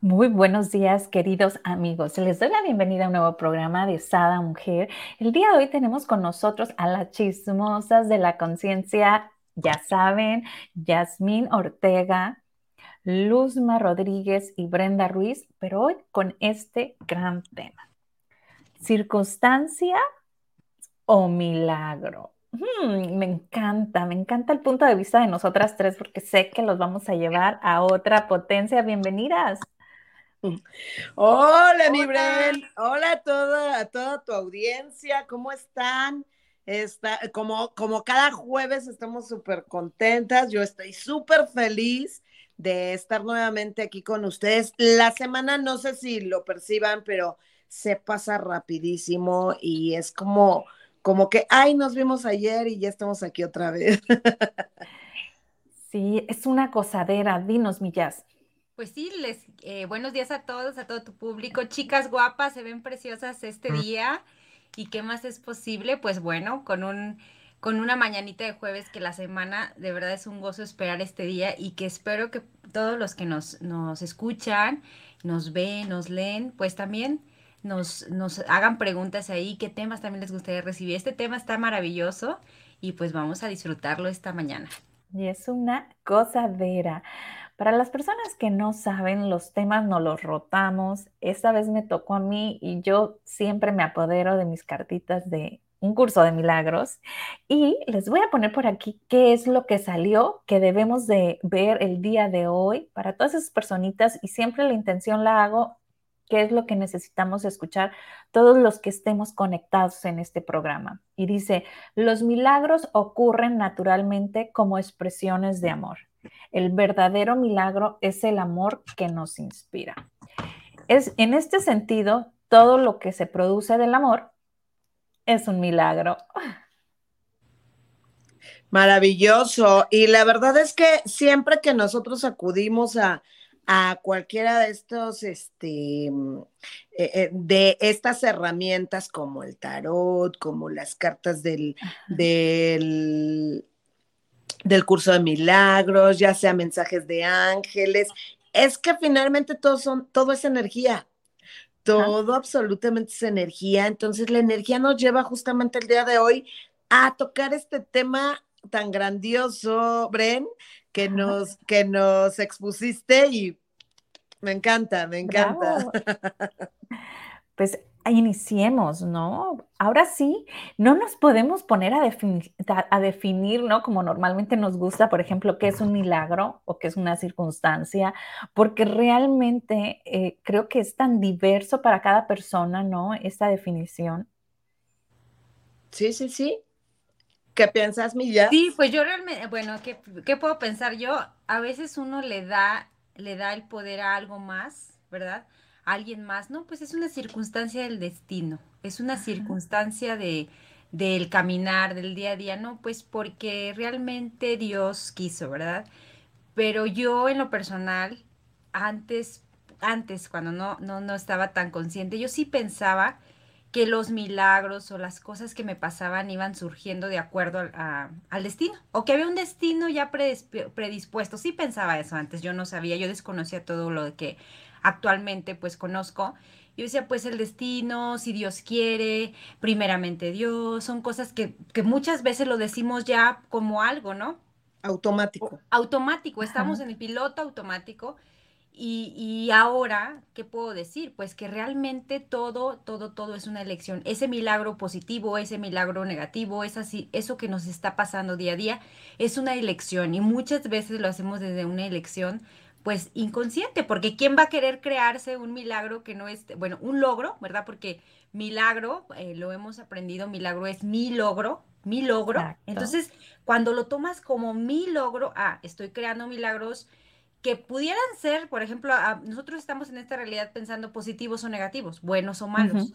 Muy buenos días, queridos amigos. Les doy la bienvenida a un nuevo programa de Sada Mujer. El día de hoy tenemos con nosotros a las chismosas de la conciencia, ya saben, Yasmín Ortega, Luzma Rodríguez y Brenda Ruiz, pero hoy con este gran tema. ¿Circunstancia o milagro? Mm, me encanta, me encanta el punto de vista de nosotras tres porque sé que los vamos a llevar a otra potencia. Bienvenidas. Hola, mi Bren. Hola a toda, a toda tu audiencia. ¿Cómo están? Está, como, como cada jueves estamos súper contentas. Yo estoy súper feliz de estar nuevamente aquí con ustedes. La semana, no sé si lo perciban, pero se pasa rapidísimo y es como como que, ay, nos vimos ayer y ya estamos aquí otra vez. sí, es una cosadera. Dinos, Millas. Pues sí, les eh, buenos días a todos, a todo tu público. Chicas guapas, se ven preciosas este mm. día. ¿Y qué más es posible? Pues bueno, con un con una mañanita de jueves que la semana de verdad es un gozo esperar este día y que espero que todos los que nos, nos escuchan, nos ven, nos leen, pues también nos, nos hagan preguntas ahí, qué temas también les gustaría recibir. Este tema está maravilloso y pues vamos a disfrutarlo esta mañana. Y es una gozadera. Para las personas que no saben, los temas no los rotamos. Esta vez me tocó a mí y yo siempre me apodero de mis cartitas de un curso de milagros. Y les voy a poner por aquí qué es lo que salió, que debemos de ver el día de hoy para todas esas personitas. Y siempre la intención la hago qué es lo que necesitamos escuchar todos los que estemos conectados en este programa. Y dice, los milagros ocurren naturalmente como expresiones de amor. El verdadero milagro es el amor que nos inspira. Es, en este sentido, todo lo que se produce del amor es un milagro. Maravilloso. Y la verdad es que siempre que nosotros acudimos a, a cualquiera de estos, este, mm, eh, eh, de estas herramientas como el tarot, como las cartas del, del, del curso de milagros, ya sea mensajes de ángeles, es que finalmente todo, son, todo es energía. Todo absolutamente es energía. Entonces la energía nos lleva justamente el día de hoy a tocar este tema tan grandioso, Bren, que nos, que nos expusiste y me encanta, me encanta. Pues iniciemos, ¿no? Ahora sí, no nos podemos poner a, a, definir, ¿no? Como normalmente nos gusta, por ejemplo, qué es un milagro o qué es una circunstancia, porque realmente eh, creo que es tan diverso para cada persona, ¿no? Esta definición. Sí, sí, sí. ¿Qué piensas, Milla? Sí, pues yo realmente, bueno, ¿qué, ¿qué, puedo pensar yo? A veces uno le da, le da el poder a algo más, ¿verdad? Alguien más, ¿no? Pues es una circunstancia del destino, es una circunstancia de del caminar, del día a día, ¿no? Pues porque realmente Dios quiso, ¿verdad? Pero yo en lo personal, antes, antes, cuando no, no, no estaba tan consciente, yo sí pensaba que los milagros o las cosas que me pasaban iban surgiendo de acuerdo al destino, o que había un destino ya predispuesto. Sí pensaba eso antes, yo no sabía, yo desconocía todo lo que actualmente pues conozco. Yo decía, pues el destino, si Dios quiere, primeramente Dios, son cosas que, que muchas veces lo decimos ya como algo, ¿no? Automático. automático, estamos en el piloto automático y, ahora, ¿qué puedo decir? Pues que realmente todo, todo, todo es una elección. Ese milagro positivo, ese milagro negativo, es así, eso que nos está pasando día a día, es una elección. Y muchas veces lo hacemos desde una elección, pues inconsciente, porque ¿quién va a querer crearse un milagro que no es, bueno, un logro, ¿verdad? Porque milagro, eh, lo hemos aprendido, milagro es mi logro, mi logro. Entonces, cuando lo tomas como mi logro, ah, estoy creando milagros que pudieran ser, por ejemplo, nosotros estamos en esta realidad pensando positivos o negativos, buenos o malos,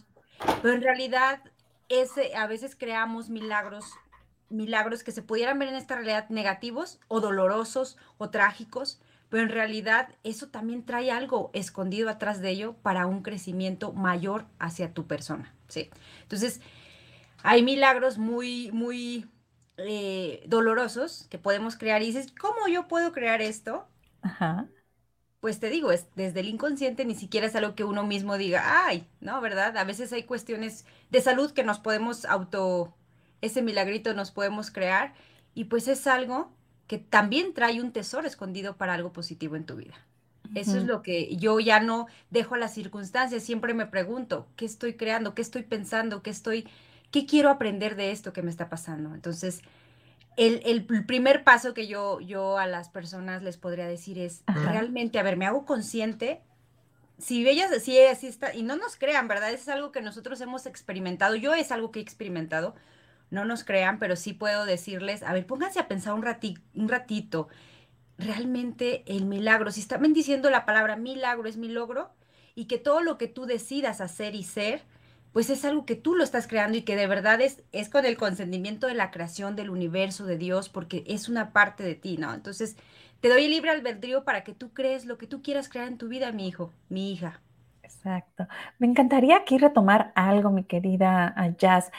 pero en realidad ese, a veces creamos milagros, milagros que se pudieran ver en esta realidad negativos o dolorosos o trágicos, pero en realidad eso también trae algo escondido atrás de ello para un crecimiento mayor hacia tu persona, ¿sí? Entonces, hay milagros muy, muy eh, dolorosos que podemos crear y dices, ¿cómo yo puedo crear esto? Ajá. Pues te digo, es desde el inconsciente ni siquiera es algo que uno mismo diga, ay, ¿no? ¿Verdad? A veces hay cuestiones de salud que nos podemos auto, ese milagrito nos podemos crear y pues es algo que también trae un tesoro escondido para algo positivo en tu vida. Eso es lo que yo ya no dejo a las circunstancias, siempre me pregunto, ¿qué estoy creando? ¿Qué estoy pensando? ¿Qué estoy, qué quiero aprender de esto que me está pasando? Entonces, el, primer paso que yo, yo a las personas les podría decir es realmente, a ver, me hago consciente. Si ellas así, así está, y no nos crean, ¿verdad? es algo que nosotros hemos experimentado. Yo es algo que he experimentado. No nos crean, pero sí puedo decirles, a ver, pónganse a pensar un, un ratito. Realmente el milagro, si están diciendo la palabra milagro es mi logro, y que todo lo que tú decidas hacer y ser, pues es algo que tú lo estás creando y que de verdad es, es con el consentimiento de la creación del universo, de Dios, porque es una parte de ti, ¿no? Entonces, te doy libre albedrío para que tú crees lo que tú quieras crear en tu vida, mi hijo, mi hija. Exacto. Me encantaría aquí retomar algo, mi querida Jazz.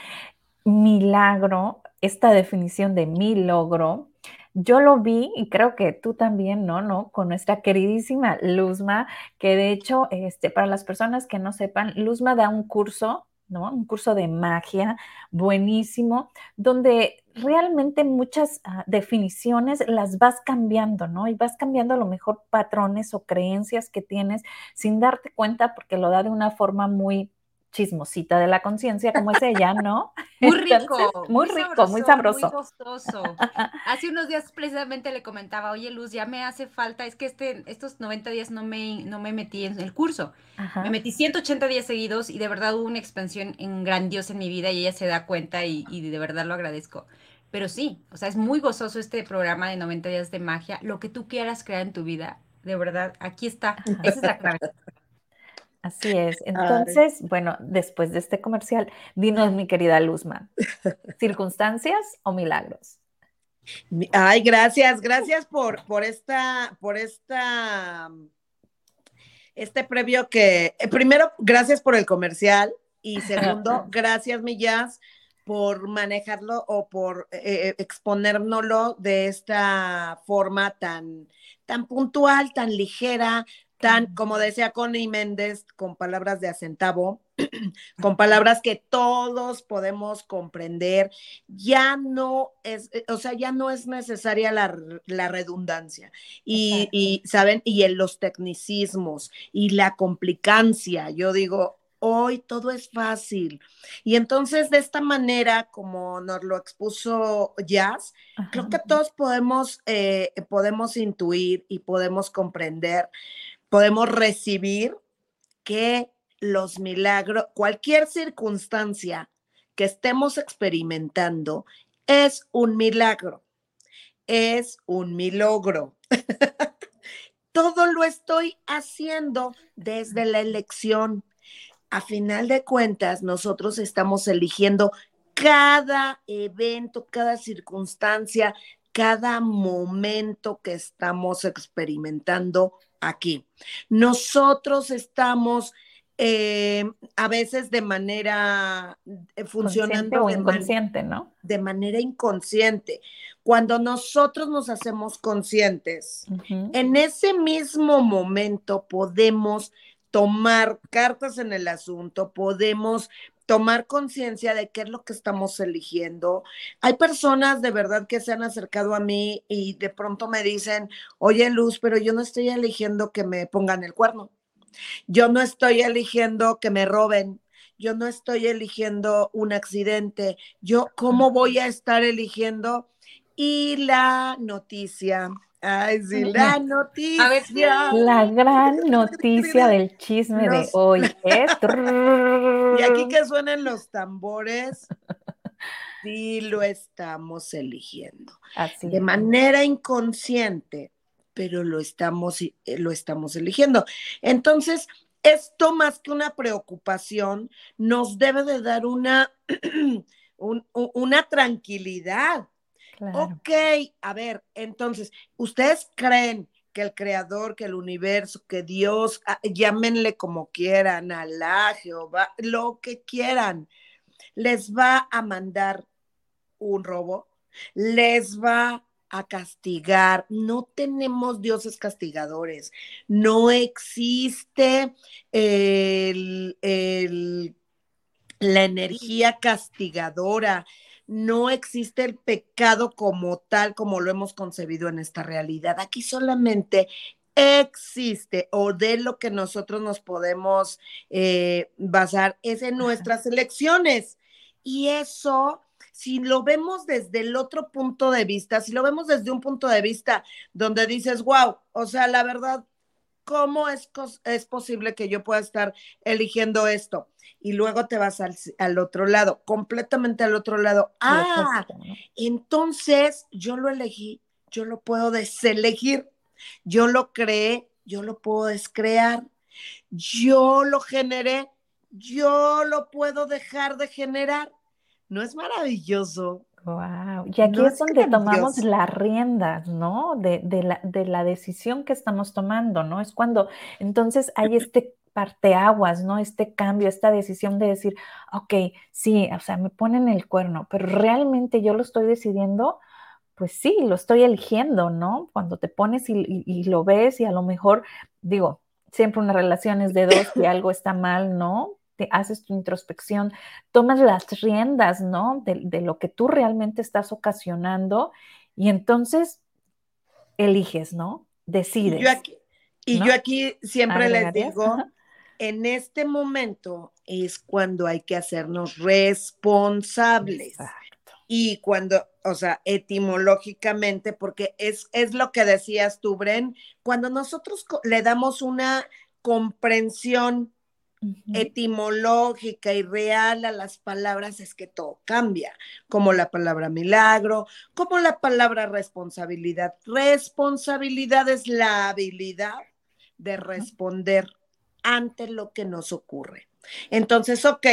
Milagro, esta definición de mi logro, yo lo vi y creo que tú también, ¿no? ¿no? Con nuestra queridísima Luzma, que de hecho, este, para las personas que no sepan, Luzma da un curso, ¿no? Un curso de magia buenísimo, donde realmente muchas ah, definiciones las vas cambiando, ¿no? Y vas cambiando a lo mejor patrones o creencias que tienes sin darte cuenta porque lo da de una forma muy chismosita de la conciencia como es ella, ¿no? Muy rico. muy, rico, muy sabroso. Muy gustoso. Hace unos días precisamente le comentaba, oye Luz, ya me hace falta, es que este, estos 90 días no me, no me metí en el curso. Me metí 180 días seguidos y de verdad hubo una expansión en grandiosa en mi vida y ella se da cuenta y, y de verdad lo agradezco. Pero sí, o sea, es muy gozoso este programa de 90 días de magia. Lo que tú quieras crear en tu vida, de verdad, aquí está. Esa es la clave. Así es. Entonces, bueno, después de este comercial, dinos, mi querida Luzma, ¿circunstancias o milagros? Ay, gracias, gracias por, por esta, por esta, este previo que, eh, primero, gracias por el comercial y segundo, gracias, Millas, por manejarlo o por eh, exponérnoslo de esta forma tan, tan puntual, tan ligera, tan, como decía Connie Méndez, con palabras de acentavo, con palabras que todos podemos comprender, ya no es, eh, o sea, ya no es necesaria la, redundancia. Y, y, ¿saben? Y en los tecnicismos y la complicancia, yo digo, hoy todo es fácil. Y entonces, de esta manera, como nos lo expuso Jazz, creo que todos podemos, eh, podemos intuir y podemos comprender podemos recibir que los milagros, cualquier circunstancia que estemos experimentando es un milagro, es un milagro. Todo lo estoy haciendo desde la elección. A final de cuentas, nosotros estamos eligiendo cada evento, cada circunstancia, cada momento que estamos experimentando aquí. Nosotros estamos eh, a veces de manera eh, funcionando o inconsciente, ¿no? De manera inconsciente. Cuando nosotros nos hacemos conscientes, en ese mismo momento podemos tomar cartas en el asunto, podemos tomar conciencia de qué es lo que estamos eligiendo. Hay personas de verdad que se han acercado a mí y de pronto me dicen, oye Luz, pero yo no estoy eligiendo que me pongan el cuerno. Yo no estoy eligiendo que me roben. Yo no estoy eligiendo un accidente. Yo, ¿cómo voy a estar eligiendo? Y la noticia Ay, sí, la noticia. La gran noticia del chisme de hoy es. y aquí que suenen los tambores, sí lo estamos eligiendo. Así de manera inconsciente, pero lo estamos, eh, lo estamos eligiendo. Entonces, esto más que una preocupación, nos debe de dar una, una tranquilidad. Ok, a ver, entonces, ¿ustedes creen que el creador, que el universo, que Dios, ah, llámenle como quieran, Alá, Jehová, lo que quieran, les va a mandar un robo? ¿Les va a castigar. No tenemos dioses castigadores. No existe la energía castigadora. No existe el pecado como tal, como lo hemos concebido en esta realidad. Aquí solamente existe o de lo que nosotros nos podemos eh, basar es en nuestras elecciones. Y eso si lo vemos desde el otro punto de vista, si lo vemos desde un punto de vista donde dices, wow, o sea, la verdad, ¿cómo es, es posible que yo pueda estar eligiendo esto? Y luego te vas al, al otro lado, completamente al otro lado. Ah, entonces yo lo elegí, yo lo puedo deselegir, yo lo creé, yo lo puedo descrear, yo lo generé, yo lo puedo dejar de generar. ¿No es maravilloso? Wow. Y aquí es, donde tomamos las riendas, ¿no? De, la, de, la, decisión que estamos tomando, ¿no? Es cuando entonces hay este parteaguas, ¿no? Este cambio, esta decisión de decir, ok, sí, o sea, me ponen el cuerno, pero realmente yo lo estoy decidiendo, pues sí, lo estoy eligiendo, ¿no? Cuando te pones y, y lo ves y a lo mejor, digo, siempre una relación es de dos y algo está mal, ¿no? Te haces tu introspección, tomas las riendas, ¿no? De, lo que tú realmente estás ocasionando y entonces eliges, ¿no? Decides. Y yo aquí, siempre les digo, en este momento es cuando hay que hacernos responsables. Y cuando, o sea, etimológicamente, porque es, es lo que decías tú, Bren, cuando nosotros le damos una comprensión etimológica y real a las palabras es que todo cambia, como la palabra milagro, como la palabra responsabilidad. Responsabilidad es la habilidad de responder ante lo que nos ocurre. Entonces, ok,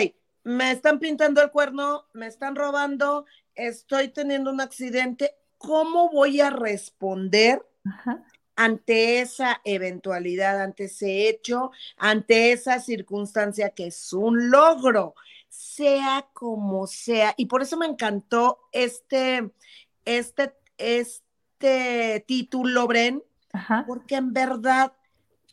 me están pintando el cuerno, me están robando, estoy teniendo un accidente, ¿cómo voy a responder ante esa eventualidad, ante ese hecho, ante esa circunstancia que es un logro, sea como sea. Y por eso me encantó este, este, este título, Bren, porque en verdad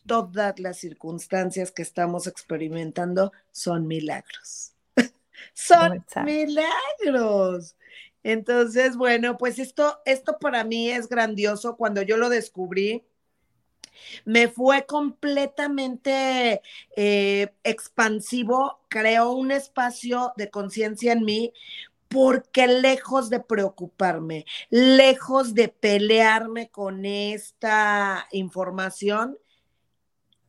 todas las circunstancias que estamos experimentando son milagros. son milagros. Entonces, bueno, pues esto, esto para mí es grandioso. Cuando yo lo descubrí, me fue completamente eh, expansivo, creó un espacio de conciencia en mí porque lejos de preocuparme, lejos de pelearme con esta información,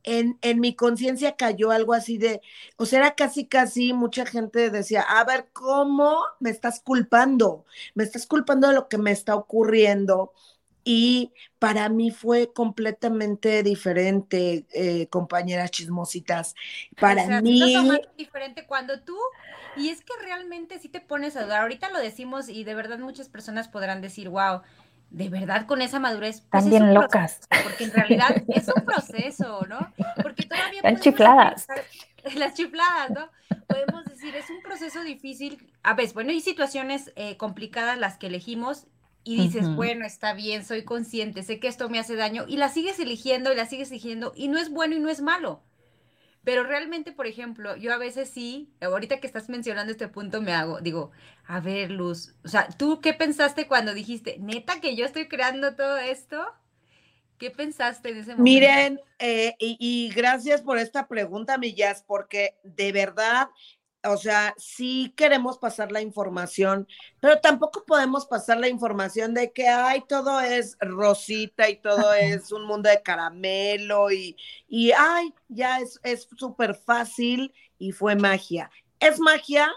en, mi conciencia cayó algo así de, o sea, era casi, casi, mucha gente decía, a ver, ¿cómo me estás culpando? Me estás culpando de lo que me está ocurriendo. Y para mí fue completamente diferente, eh, compañeras chismositas. Para mí... diferente cuando tú, y es que realmente si te pones a dudar, ahorita lo decimos y de verdad muchas personas podrán decir, wow, de verdad con esa madurez. Pues También locas. porque en realidad es un proceso, ¿no? Porque todavía. Las chifladas. las chifladas, ¿no? Podemos decir, es un proceso difícil. A veces, bueno, hay situaciones eh, complicadas las que elegimos y dices, bueno, está bien, soy consciente, sé que esto me hace daño y la sigues eligiendo y la sigues eligiendo y no es bueno y no es malo. Pero realmente, por ejemplo, yo a veces sí, ahorita que estás mencionando este punto, me hago, digo, a ver, Luz, o sea, ¿tú qué pensaste cuando dijiste, neta, que yo estoy creando todo esto? ¿Qué pensaste en ese momento? Miren, eh, y, y, gracias por esta pregunta, Millas, porque de verdad o sea, sí queremos pasar la información, pero tampoco podemos pasar la información de que, ay, todo es rosita y todo es un mundo de caramelo y, y ay, ya es súper fácil y fue magia. ¿Es magia?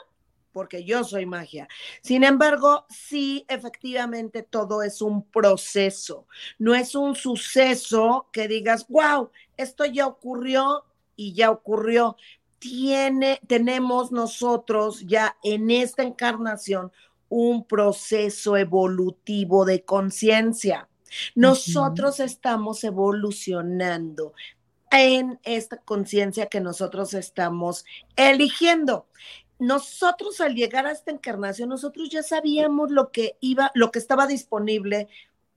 porque yo soy magia. Sin embargo, sí, efectivamente, todo es un proceso. No es un suceso que digas, wow, esto ya ocurrió y ya ocurrió. Tiene, tenemos nosotros ya en esta encarnación un proceso evolutivo de conciencia. Nosotros estamos evolucionando en esta conciencia que nosotros estamos eligiendo nosotros al llegar a esta encarnación, nosotros ya sabíamos lo que iba, lo que estaba disponible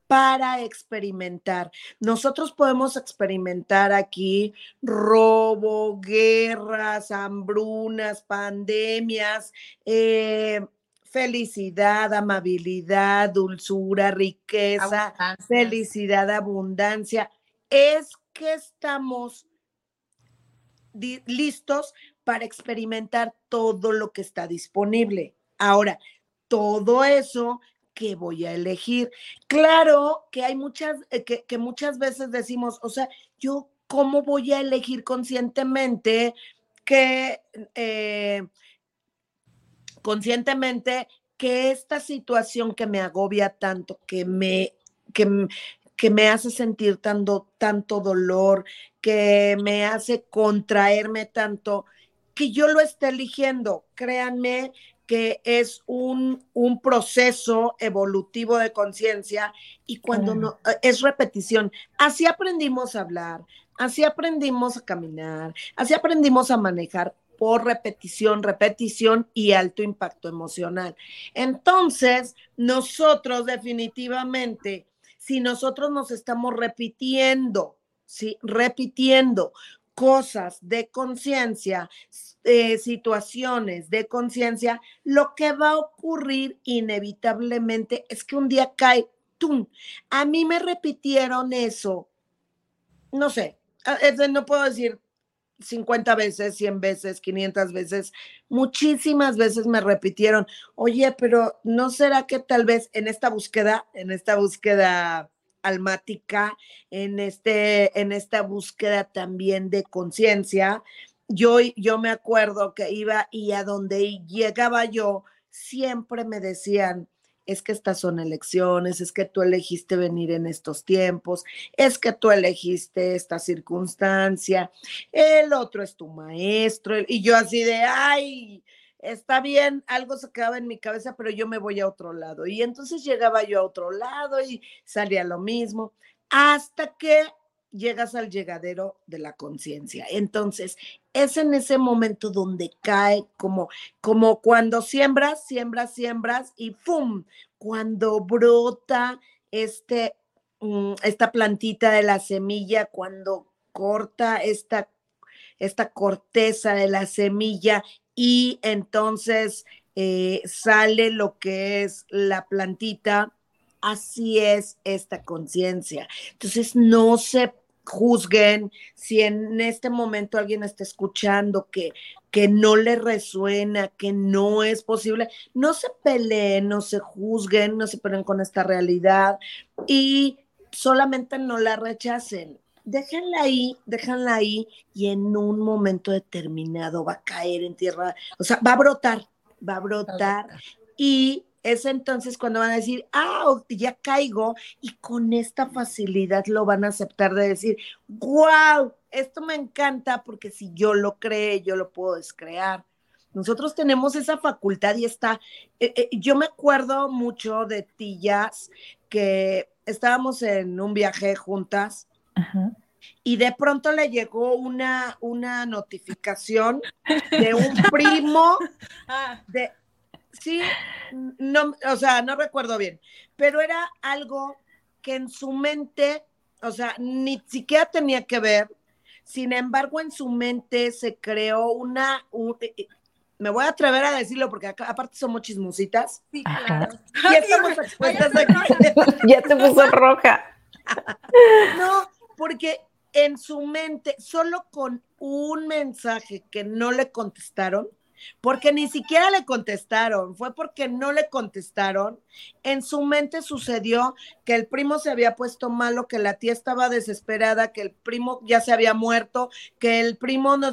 para experimentar. Nosotros podemos experimentar aquí robo, guerras, hambrunas, pandemias, eh, felicidad, amabilidad, dulzura, riqueza, felicidad, abundancia. Es que estamos listos para experimentar todo lo que está disponible. Ahora, todo eso que voy a elegir. Claro que hay muchas, eh, que, muchas veces decimos, o sea, yo cómo voy a elegir conscientemente que, eh, conscientemente que esta situación que me agobia tanto, que me, que, que me hace sentir tanto, tanto dolor, que me hace contraerme tanto, que yo lo esté eligiendo. Créanme que es un, un proceso evolutivo de conciencia y cuando no, eh, es repetición. Así aprendimos a hablar, así aprendimos a caminar, así aprendimos a manejar por repetición, repetición y alto impacto emocional. Entonces, nosotros definitivamente, si nosotros nos estamos repitiendo, ¿sí? Repitiendo cosas de conciencia, eh, situaciones de conciencia, lo que va a ocurrir inevitablemente es que un día cae, ¡tum! A mí me repitieron eso, no sé, no puedo decir 50 veces, 100 veces, 500 veces, muchísimas veces me repitieron, oye, pero ¿no será que tal vez en esta búsqueda, en esta búsqueda almática, en, este, en esta búsqueda también de conciencia. Yo, yo me acuerdo que iba y a donde llegaba yo, siempre me decían, es que estas son elecciones, es que tú elegiste venir en estos tiempos, es que tú elegiste esta circunstancia, el otro es tu maestro, y yo así de, ay, está bien, algo se quedaba en mi cabeza, pero yo me voy a otro lado. Y entonces llegaba yo a otro lado y salía lo mismo, hasta que llegas al llegadero de la conciencia. Entonces, es en ese momento donde cae como, como cuando siembras, siembras, siembras y ¡pum! Cuando brota este, mm, esta plantita de la semilla, cuando corta esta esta corteza de la semilla y entonces eh, sale lo que es la plantita. Así es esta conciencia. Entonces, no se juzguen si en este momento alguien está escuchando que, que no le resuena, que no es posible. No se peleen, no se juzguen, no se peleen con esta realidad y solamente no la rechacen déjenla ahí, déjenla ahí y en un momento determinado va a caer en tierra, o sea, va a brotar, va a brotar y es entonces cuando van a decir, ah, ya caigo y con esta facilidad lo van a aceptar de decir, wow, esto me encanta porque si yo lo cree, yo lo puedo descrear. Nosotros tenemos esa facultad y está, eh, eh, yo me acuerdo mucho de Tillas que estábamos en un viaje juntas y de pronto le llegó una, una notificación de un primo ah. de, sí, no, o sea, no recuerdo bien, pero era algo que en su mente, o sea, ni siquiera tenía que ver, sin embargo, en su mente se creó una, eh, eh, me voy a atrever a decirlo porque aparte somos chismositas. Sí, claro. Ya estamos expuestas Ya te puso roja. No, porque en su mente, solo con un mensaje que no le contestaron, porque ni siquiera le contestaron, fue porque no le contestaron. En su mente sucedió que el primo se había puesto malo, que la tía estaba desesperada, que el primo ya se había muerto, que el primo no,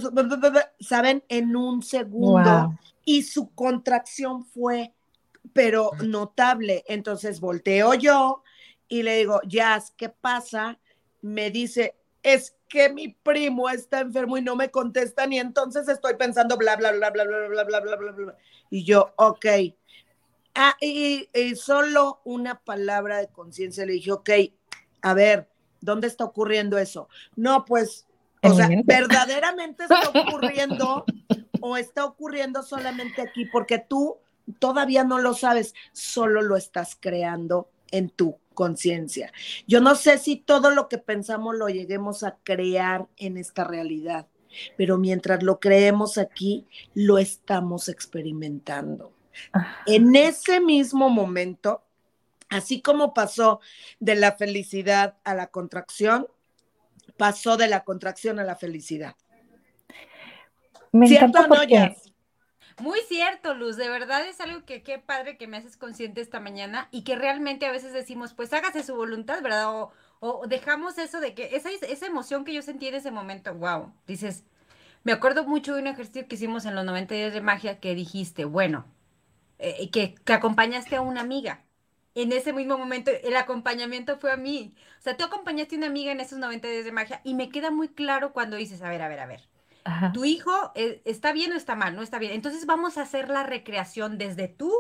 saben, en un segundo. Y su contracción fue, pero notable. Entonces volteo yo y le digo, Jazz, ¿qué pasa? Me dice, es que mi primo está enfermo y no me contestan y entonces estoy pensando bla, bla, bla, bla, bla, bla, bla, bla, bla, bla. Y yo, ok. Ah, y, solo una palabra de conciencia le dije, ok, a ver, ¿dónde está ocurriendo eso? No, pues, o sea, verdaderamente está ocurriendo o está ocurriendo solamente aquí porque tú todavía no lo sabes, solo lo estás creando en tu conciencia. Yo no sé si todo lo que pensamos lo lleguemos a crear en esta realidad, pero mientras lo creemos aquí, lo estamos experimentando. En ese mismo momento, así como pasó de la felicidad a la contracción, pasó de la contracción a la felicidad. Me ¿Cierto o no, muy cierto, Luz, de verdad es algo que qué padre que me haces consciente esta mañana y que realmente a veces decimos, pues hágase su voluntad, ¿verdad? O, dejamos eso de que esa, esa emoción que yo sentí en ese momento, wow, dices, me acuerdo mucho de un ejercicio que hicimos en los 90 días de magia que dijiste, bueno, eh, que, que acompañaste a una amiga. En ese mismo momento el acompañamiento fue a mí. O sea, tú acompañaste a una amiga en esos 90 días de magia y me queda muy claro cuando dices, a ver, a ver, a ver tu hijo eh, está bien o está mal, no está bien. Entonces vamos a hacer la recreación desde tu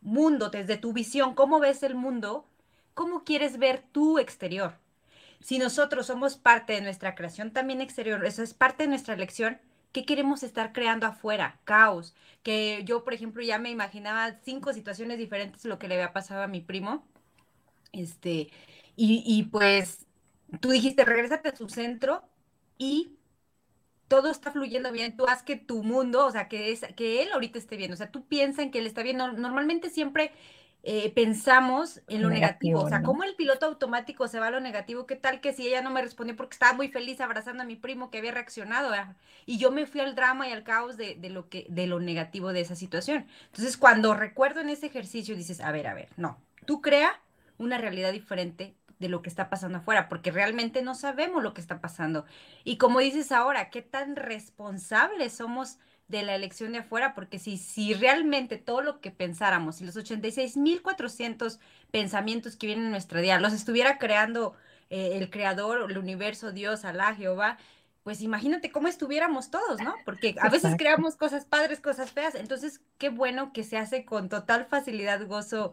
mundo, desde tu visión, cómo ves el mundo, cómo quieres ver tu exterior. Si nosotros somos parte de nuestra creación también exterior, eso es parte de nuestra elección, ¿qué queremos estar creando afuera? Caos. Que yo, por ejemplo, ya me imaginaba cinco situaciones diferentes lo que le había pasado a mi primo. Este, y, y pues tú dijiste, regrésate a tu centro y todo está fluyendo bien, tú haz que tu mundo, o sea, que, es, que él ahorita esté bien, o sea, tú piensas en que él está bien, normalmente siempre eh, pensamos en lo negativo, o sea, ¿cómo el piloto automático se va a lo negativo? ¿Qué tal que si ella no me respondió porque estaba muy feliz abrazando a mi primo que había reaccionado? Y yo me fui al drama y al caos de, de, lo que, de lo negativo de esa situación. Entonces, cuando recuerdo en ese ejercicio, dices, a ver, a ver, no, tú crea una realidad diferente de lo que está pasando afuera, porque realmente no sabemos lo que está pasando. Y como dices ahora, ¿qué tan responsables somos de la elección de afuera? Porque si, si realmente todo lo que pensáramos y los 86.400 pensamientos que vienen en nuestra día los estuviera creando eh, el creador, el universo, Dios, Alá, Jehová, pues imagínate cómo estuviéramos todos, ¿no? Porque a veces creamos cosas padres, cosas feas. Entonces, qué bueno que se hace con total facilidad, gozo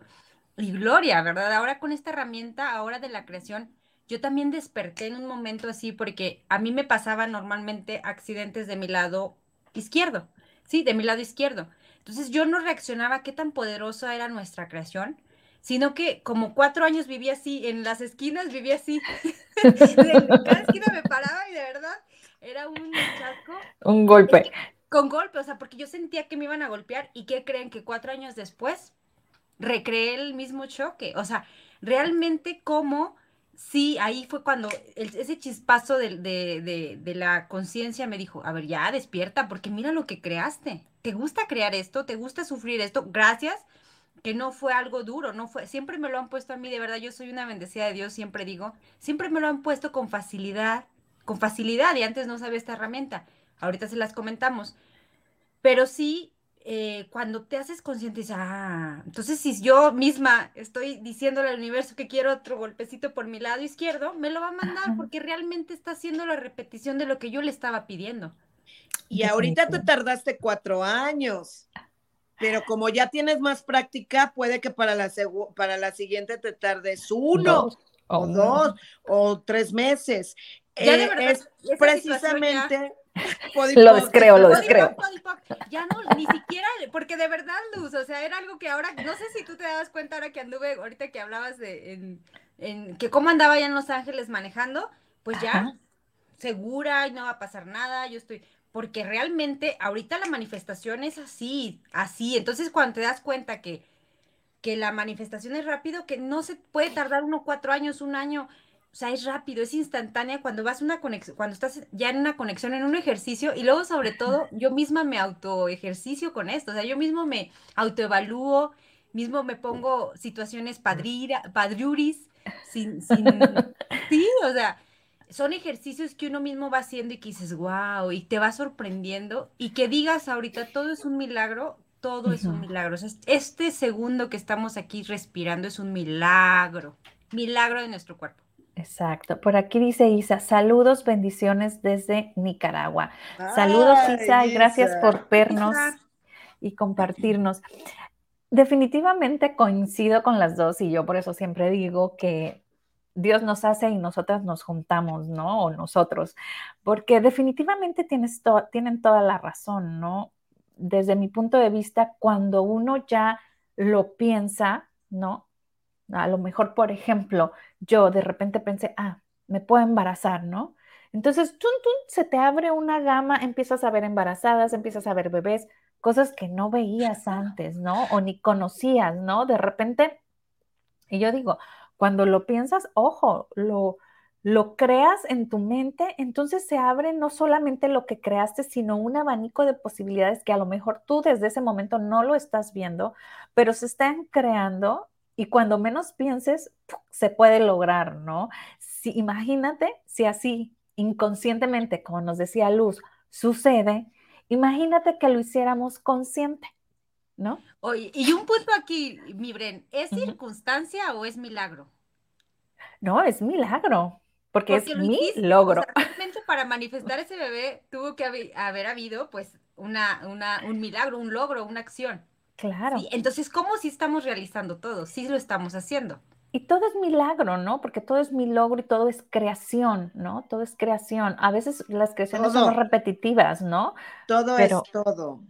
y gloria, ¿verdad? Ahora con esta herramienta, ahora de la creación, yo también desperté en un momento así porque a mí me pasaban normalmente accidentes de mi lado izquierdo, sí, de mi lado izquierdo. Entonces yo no reaccionaba qué tan poderosa era nuestra creación, sino que como cuatro años vivía así, en las esquinas vivía así. en cada esquina me paraba y de verdad era un chasco. Un golpe. Con golpe, o sea, porque yo sentía que me iban a golpear y ¿qué creen? Que cuatro años después recreé el mismo choque. O sea, realmente como sí, ahí fue cuando ese chispazo de, de, de, la conciencia me dijo, a ver, ya despierta, porque mira lo que creaste. ¿Te gusta crear esto? ¿Te gusta sufrir esto? Gracias, que no fue algo duro, no fue, siempre me lo han puesto a mí, de verdad, yo soy una bendecida de Dios, siempre digo, siempre me lo han puesto con facilidad, con facilidad, y antes no sabía esta herramienta, ahorita se las comentamos, pero sí eh, cuando te haces consciente, dices, ah, entonces si yo misma estoy diciéndole al universo que quiero otro golpecito por mi lado izquierdo, me lo va a mandar porque realmente está haciendo la repetición de lo que yo le estaba pidiendo. Y ahorita te tardaste cuatro años, pero como ya tienes más práctica, puede que para la, para la siguiente te tardes uno o dos o tres meses. Ya de eh, verdad, es precisamente... lo descreo, lo descreo. Ya no, ni siquiera, porque de verdad, Luz, o sea, era algo que ahora, no sé si tú te das cuenta ahora que anduve, ahorita que hablabas de, en, que cómo andaba ya en Los Ángeles manejando, pues ya, segura y no va a pasar nada, yo estoy, porque realmente ahorita la manifestación es así, así, entonces cuando te das cuenta que, que la manifestación es rápido, que no se puede tardar uno cuatro años, un año, o sea, es rápido, es instantánea cuando vas una conexión, cuando estás ya en una conexión, en un ejercicio, y luego sobre todo yo misma me auto ejercicio con esto, o sea, yo mismo me autoevalúo, mismo me pongo situaciones padrira, padriuris, sin, sin, sí, o sea, son ejercicios que uno mismo va haciendo y que dices, wow, y te va sorprendiendo, y que digas ahorita, todo es un milagro, todo es un milagro. O sea, este segundo que estamos aquí respirando es un milagro, milagro de nuestro cuerpo. Exacto. Por aquí dice Isa, saludos, bendiciones desde Nicaragua. saludos, Isa, y gracias por vernos y compartirnos. Definitivamente coincido con las dos y yo por eso siempre digo que Dios nos hace y nosotras nos juntamos, ¿no? O nosotros, porque definitivamente tienes tienen toda la razón, ¿no? Desde mi punto de vista, cuando uno ya lo piensa, ¿no? A lo mejor, por ejemplo, yo de repente pensé, ah, me puedo embarazar, ¿no? Entonces, tum, se te abre una gama, empiezas a ver embarazadas, empiezas a ver bebés, cosas que no veías antes, ¿no? O ni conocías, ¿no? De repente, y yo digo, cuando lo piensas, ojo, lo, lo creas en tu mente, entonces se abre no solamente lo que creaste, sino un abanico de posibilidades que a lo mejor tú desde ese momento no lo estás viendo, pero se están creando y cuando menos pienses, se puede lograr, ¿no? Si, imagínate si así inconscientemente, como nos decía Luz, sucede, imagínate que lo hiciéramos consciente, ¿no? Oye, y un punto aquí, mi Bren, ¿es circunstancia o es milagro? No, es milagro, porque, es mi logro. realmente para manifestar ese bebé tuvo que haber, habido pues una, una, un milagro, un logro, una acción. Claro. entonces, ¿cómo si estamos realizando todo? Sí lo estamos haciendo. Y todo es milagro, ¿no? Porque todo es mi logro y todo es creación, ¿no? Todo es creación. A veces las creaciones son repetitivas, ¿no? Todo es todo.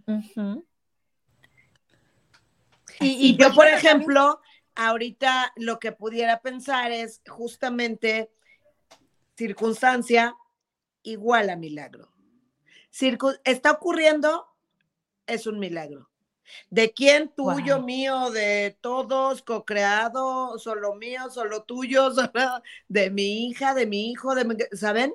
y, yo, por ejemplo, ahorita lo que pudiera pensar es justamente circunstancia igual a milagro. está ocurriendo, es un milagro. ¿De quién? Tuyo, mío, de todos, co-creado, solo mío, solo tuyo, de mi hija, de mi hijo, de ¿saben?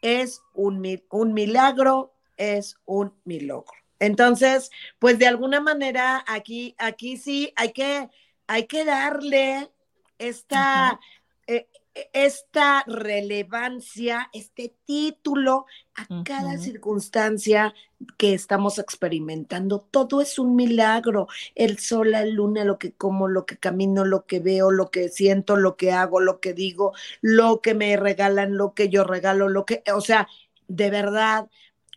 Es un, un milagro, es un milagro. Entonces, pues de alguna manera aquí, aquí sí hay que, hay que darle esta, esta relevancia, este título a cada circunstancia que estamos experimentando. Todo es un milagro. El sol, la luna, lo que como, lo que camino, lo que veo, lo que siento, lo que hago, lo que digo, lo que me regalan, lo que yo regalo, lo que, o sea, de verdad,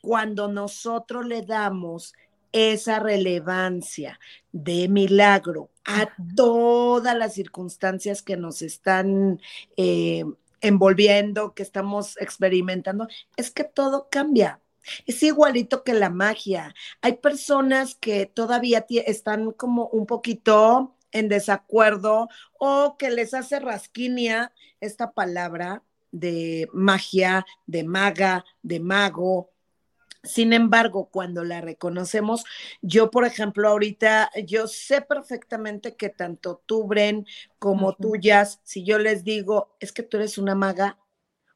cuando nosotros le damos esa relevancia de milagro a todas las circunstancias que nos están eh, envolviendo, que estamos experimentando, es que todo cambia. Es igualito que la magia. Hay personas que todavía están como un poquito en desacuerdo o que les hace rasquinia esta palabra de magia, de maga, de mago, sin embargo, cuando la reconocemos, yo, por ejemplo, ahorita, yo sé perfectamente que tanto tú, Bren, como tuyas, si yo les digo, es que tú eres una maga,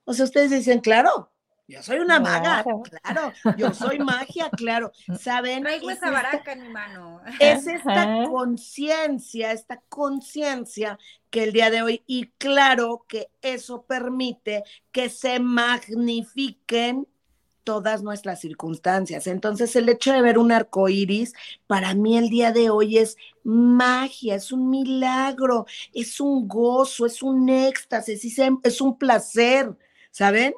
o sea, ustedes dicen, claro, yo soy una maga, claro, yo soy magia, claro. ¿Saben? Traigo esa baraca en mi mano. Es esta conciencia, esta conciencia que el día de hoy, y claro que eso permite que se magnifiquen todas nuestras circunstancias. Entonces, el hecho de ver un arco iris, para mí el día de hoy es magia, es un milagro, es un gozo, es un éxtasis, es un placer, ¿saben?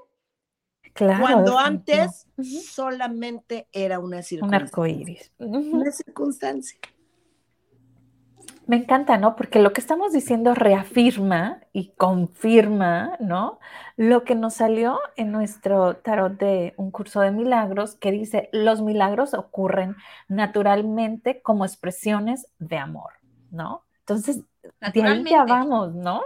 Claro. Cuando antes solamente era una circunstancia. Un arco iris. Una circunstancia. Me encanta, ¿no? Porque lo que estamos diciendo reafirma y confirma, ¿no? Lo que nos salió en nuestro tarot de un curso de milagros que dice, los milagros ocurren naturalmente como expresiones de amor, ¿no? Entonces, de ahí ya vamos, ¿no?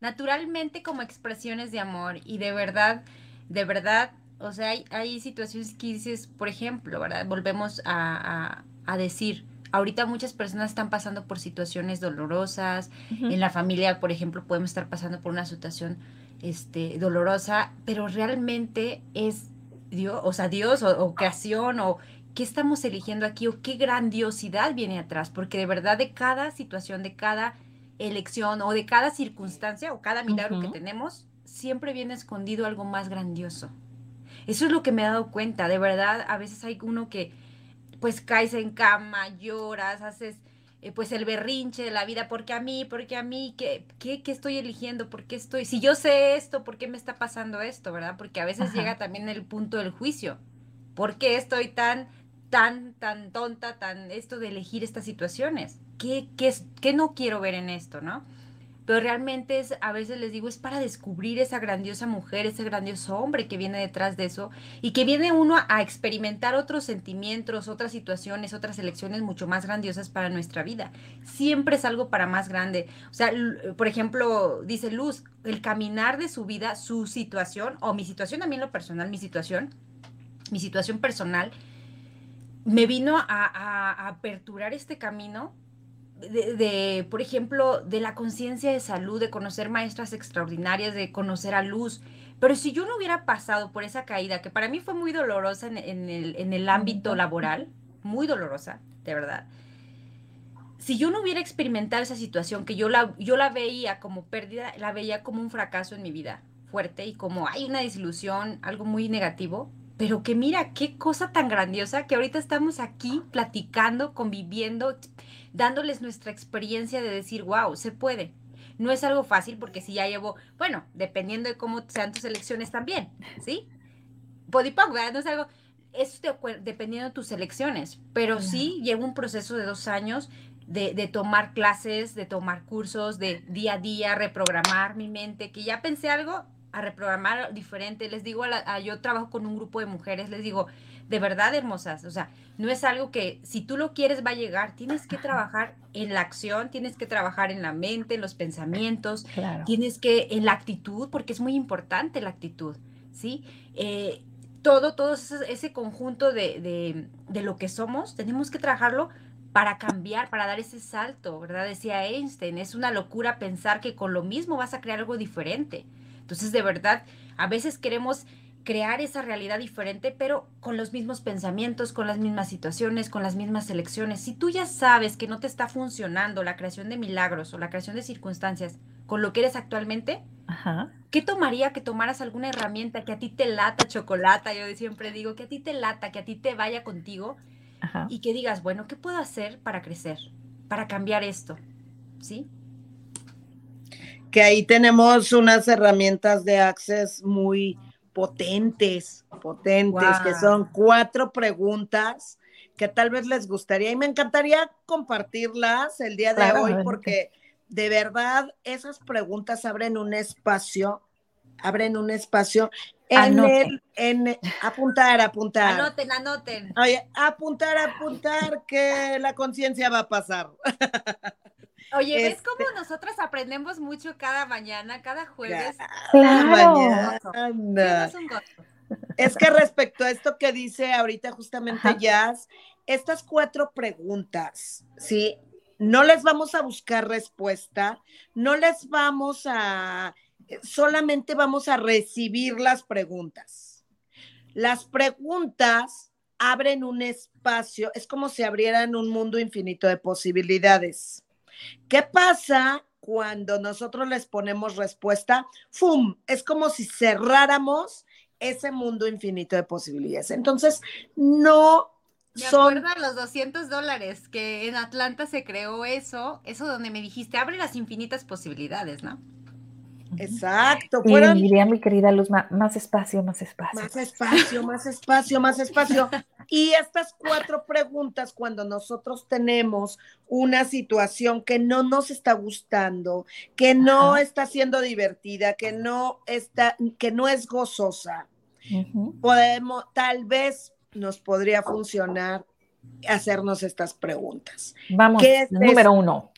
Naturalmente como expresiones de amor y de verdad, de verdad, o sea, hay, hay situaciones que dices, por ejemplo, ¿verdad? Volvemos a, a decir, Ahorita muchas personas están pasando por situaciones dolorosas. En la familia, por ejemplo, podemos estar pasando por una situación este, dolorosa, pero realmente es Dios, o sea, Dios o, creación o qué estamos eligiendo aquí o qué grandiosidad viene atrás, porque de verdad de cada situación, de cada elección o de cada circunstancia o cada milagro que tenemos, siempre viene escondido algo más grandioso. Eso es lo que me he dado cuenta, de verdad, a veces hay uno que pues caes en cama, lloras, haces eh, pues el berrinche de la vida, porque a mí, porque a mí, ¿qué, qué, qué estoy eligiendo? ¿Por qué estoy? Si yo sé esto, ¿por qué me está pasando esto? ¿Verdad? Porque a veces llega también el punto del juicio. ¿Por qué estoy tan, tan, tan tonta, tan esto de elegir estas situaciones? ¿Qué, qué, qué no quiero ver en esto, no? Pero realmente es, a veces les digo, es para descubrir esa grandiosa mujer, ese grandioso hombre que viene detrás de eso y que viene uno a, experimentar otros sentimientos, otras situaciones, otras elecciones mucho más grandiosas para nuestra vida. Siempre es algo para más grande. O sea, por ejemplo, dice Luz, el caminar de su vida, su situación, o mi situación también lo personal, mi situación, mi situación personal, me vino a, a aperturar este camino de, por ejemplo, de la conciencia de salud, de conocer maestras extraordinarias, de conocer a luz. Pero si yo no hubiera pasado por esa caída, que para mí fue muy dolorosa en, el, en el ámbito laboral, muy dolorosa, de verdad. Si yo no hubiera experimentado esa situación, que yo la, yo la veía como pérdida, la veía como un fracaso en mi vida fuerte y como hay una desilusión, algo muy negativo, pero que mira, qué cosa tan grandiosa que ahorita estamos aquí platicando, conviviendo, dándoles nuestra experiencia de decir, wow, se puede. No es algo fácil porque si ya llevo, bueno, dependiendo de cómo sean tus elecciones también, ¿sí? Podipog, ¿verdad? No es algo, es dependiendo de tus elecciones, pero sí llevo un proceso de dos años de, de, tomar clases, de tomar cursos, de día a día, reprogramar mi mente, que ya pensé algo, a reprogramar diferente. Les digo, a yo trabajo con un grupo de mujeres, les digo, de verdad hermosas. O sea, no es algo que si tú lo quieres va a llegar. Tienes que trabajar en la acción, tienes que trabajar en la mente, en los pensamientos, tienes que en la actitud, porque es muy importante la actitud, ¿sí? Eh, todo, todo ese, conjunto de, de, lo que somos, tenemos que trabajarlo para cambiar, para dar ese salto, ¿verdad? Decía Einstein, es una locura pensar que con lo mismo vas a crear algo diferente. Entonces, de verdad, a veces queremos crear esa realidad diferente, pero con los mismos pensamientos, con las mismas situaciones, con las mismas elecciones. Si tú ya sabes que no te está funcionando la creación de milagros o la creación de circunstancias con lo que eres actualmente, ¿qué tomaría que tomaras alguna herramienta que a ti te lata chocolate? Yo siempre digo que a ti te lata, que a ti te vaya contigo y que digas, bueno, ¿qué puedo hacer para crecer, para cambiar esto? ¿Sí? Que ahí tenemos unas herramientas de Access muy potentes, potentes, que son cuatro preguntas que tal vez les gustaría y me encantaría compartirlas el día de hoy porque de verdad esas preguntas abren un espacio, abren un espacio en el, en apuntar, apuntar. Anoten, anoten. Oye, apuntar, apuntar que la conciencia va a pasar. Oye, ¿ves este cómo nosotras aprendemos mucho cada mañana, cada jueves? Cada mañana. Es que respecto a esto que dice ahorita justamente Jazz, estas cuatro preguntas, ¿sí? No les vamos a buscar respuesta, no les vamos a, solamente vamos a recibir las preguntas. Las preguntas abren un espacio, es como si abrieran un mundo infinito de posibilidades. ¿Qué pasa cuando nosotros les ponemos respuesta? ¡Fum! Es como si cerráramos ese mundo infinito de posibilidades. Entonces, no me son... acuerdo los 200 dólares que en Atlanta se creó eso, eso donde me dijiste, abre las infinitas posibilidades, ¿no? Exacto. Fueron... diría mi querida Luz, más espacio, más espacio. Más espacio, más espacio, más espacio. Y estas cuatro preguntas, cuando nosotros tenemos una situación que no nos está gustando, que no está siendo divertida, que no está, que no es gozosa, podemos, tal vez nos podría funcionar hacernos estas preguntas. Vamos, número uno.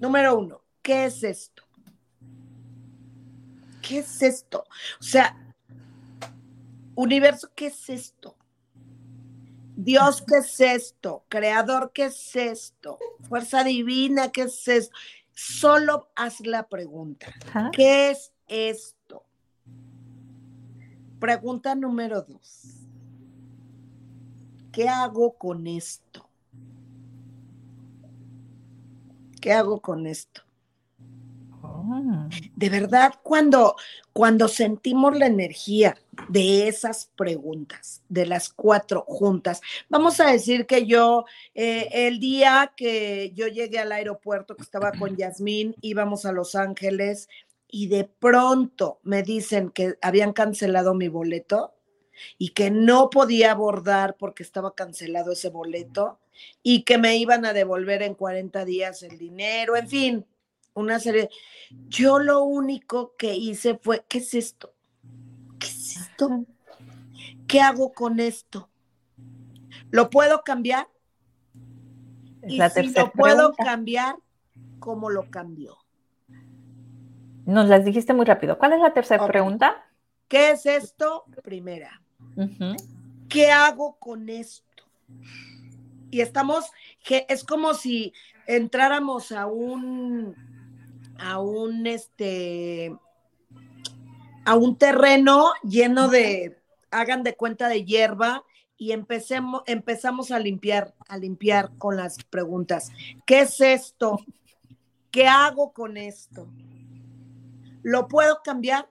Número uno, ¿qué es esto? ¿Qué es esto? O sea, universo, ¿qué es esto? Dios, ¿qué es esto? Creador, ¿qué es esto? Fuerza divina, ¿qué es esto? Solo haz la pregunta. ¿Qué es esto? Pregunta número dos. ¿Qué hago con esto? ¿Qué hago con esto? Ah. De verdad, cuando, cuando sentimos la energía de esas preguntas, de las cuatro juntas, vamos a decir que yo, eh, el día que yo llegué al aeropuerto, que estaba con Yasmín, íbamos a Los Ángeles y de pronto me dicen que habían cancelado mi boleto y que no podía abordar porque estaba cancelado ese boleto y que me iban a devolver en 40 días el dinero, en fin, una serie. Yo lo único que hice fue, ¿qué es esto? ¿Qué es esto? ¿Qué hago con esto? ¿Lo puedo cambiar? Y si lo puedo cambiar, ¿cómo lo cambio? Nos las dijiste muy rápido. ¿Cuál es la tercera pregunta? ¿Qué es esto? Primera. ¿Qué hago con esto? Y estamos, es como si entráramos a un, a un, este, a un terreno lleno de, hagan de cuenta de hierba y empecemos, empezamos a limpiar, a limpiar con las preguntas. ¿Qué es esto? ¿Qué hago con esto? ¿Lo puedo cambiar?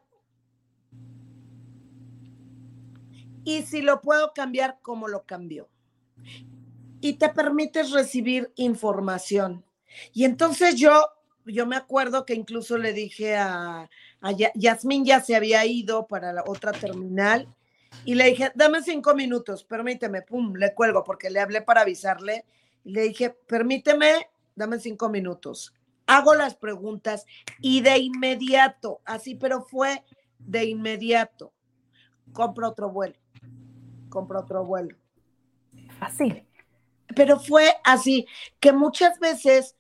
Y si lo puedo cambiar, ¿cómo lo cambio? Y te permites recibir información. Y entonces yo yo me acuerdo que incluso le dije a, a Yasmín ya se había ido para la otra terminal y le dije, dame cinco minutos, permíteme, pum, le cuelgo porque le hablé para avisarle y le dije, permíteme, dame cinco minutos. Hago las preguntas y de inmediato, así, pero fue de inmediato, compro otro vuelo, compro otro vuelo. Fácil. Pero fue así, que muchas veces